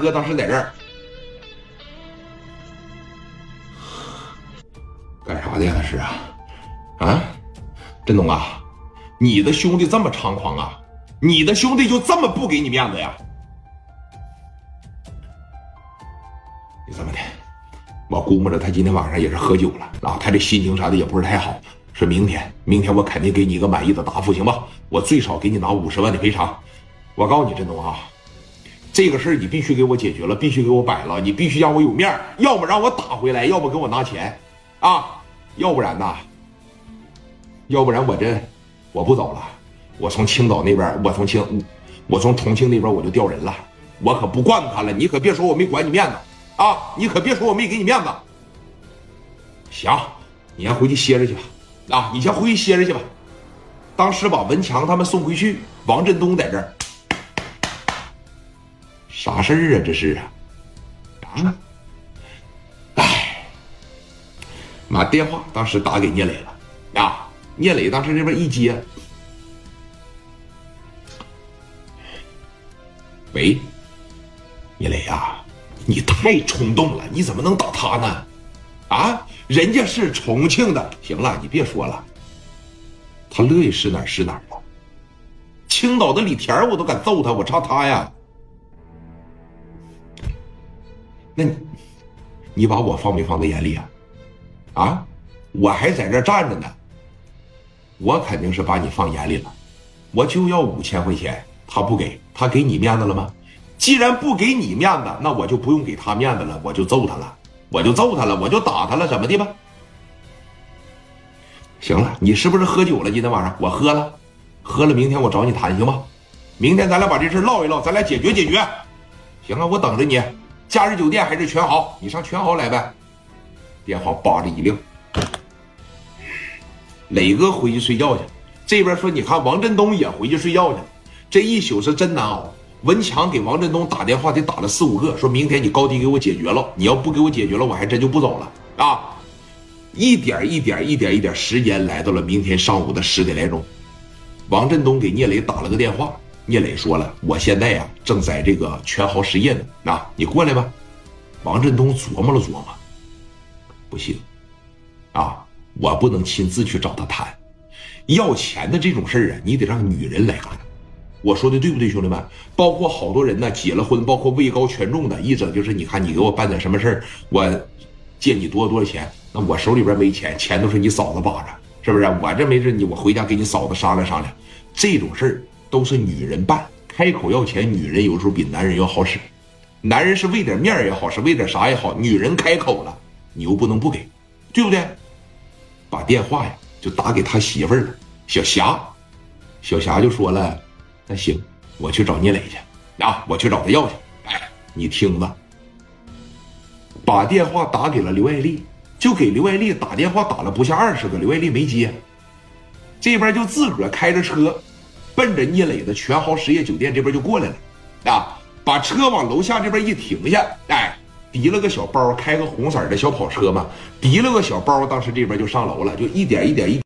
哥当时在这儿干啥的呀？他是啊啊，振东啊，你的兄弟这么猖狂啊？你的兄弟就这么不给你面子呀？你这么的，我估摸着他今天晚上也是喝酒了啊，他这心情啥的也不是太好。说明天，明天我肯定给你一个满意的答复，行吧？我最少给你拿五十万的赔偿。我告诉你，振东啊，这个事儿你必须给我解决了，必须给我摆了，你必须让我有面要么让我打回来，要不给我拿钱啊，要不然呢，要不然我这我不走了，我从青岛那边，我从青，我从重庆那边我就调人了，我可不惯他了，你可别说我没管你面子。啊！你可别说我没给你面子。行，你先回去歇着去吧。啊，你先回去歇着去吧。当时把文强他们送回去，王振东在这儿，啥事儿啊？这是啊？啊？哎，妈，电话当时打给聂磊了。啊，聂磊当时这边一接，喂，聂磊呀。你太冲动了，你怎么能打他呢？啊，人家是重庆的。行了，你别说了。他乐意是哪是哪了。青岛的李田我都敢揍他，我差他呀？那，你把我放没放在眼里啊？啊，我还在这站着呢。我肯定是把你放眼里了。我就要五千块钱，他不给，他给你面子了吗？既然不给你面子，那我就不用给他面子了，我就揍他了，我就揍他了，我就打他了，怎么的吧？行了，你是不是喝酒了？今天晚上我喝了，喝了，明天我找你谈行吗？明天咱俩把这事唠一唠，咱俩解决解决。行啊，我等着你。假日酒店还是全豪？你上全豪来呗。电话叭的一撂。磊哥回去睡觉去。这边说，你看王振东也回去睡觉去。这一宿是真难熬。文强给王振东打电话，得打了四五个，说明天你高低给我解决了。你要不给我解决了，我还真就不走了啊！一点一点一点一点，时间来到了明天上午的十点来钟。王振东给聂磊打了个电话，聂磊说了：“我现在呀，正在这个全豪实业呢，啊，你过来吧。”王振东琢磨了琢磨，不行，啊，我不能亲自去找他谈，要钱的这种事儿啊，你得让女人来干。我说的对不对，兄弟们？包括好多人呢，结了婚，包括位高权重的，一整就是你看，你给我办点什么事儿，我借你多少多少钱，那我手里边没钱，钱都是你嫂子把着，是不是？我这没事，你我回家跟你嫂子商量商量，这种事儿都是女人办，开口要钱，女人有时候比男人要好使，男人是为点面也好，是为点啥也好，女人开口了，你又不能不给，对不对？把电话呀就打给他媳妇儿了，小霞，小霞就说了。那行，我去找聂磊去，啊，我去找他要去。哎，你听着，把电话打给了刘爱丽，就给刘爱丽打电话打了不下二十个，刘爱丽没接。这边就自个儿开着车，奔着聂磊的全豪实业酒店这边就过来了，啊，把车往楼下这边一停下，哎，提了个小包，开个红色的小跑车嘛，提了个小包，当时这边就上楼了，就一点一点一。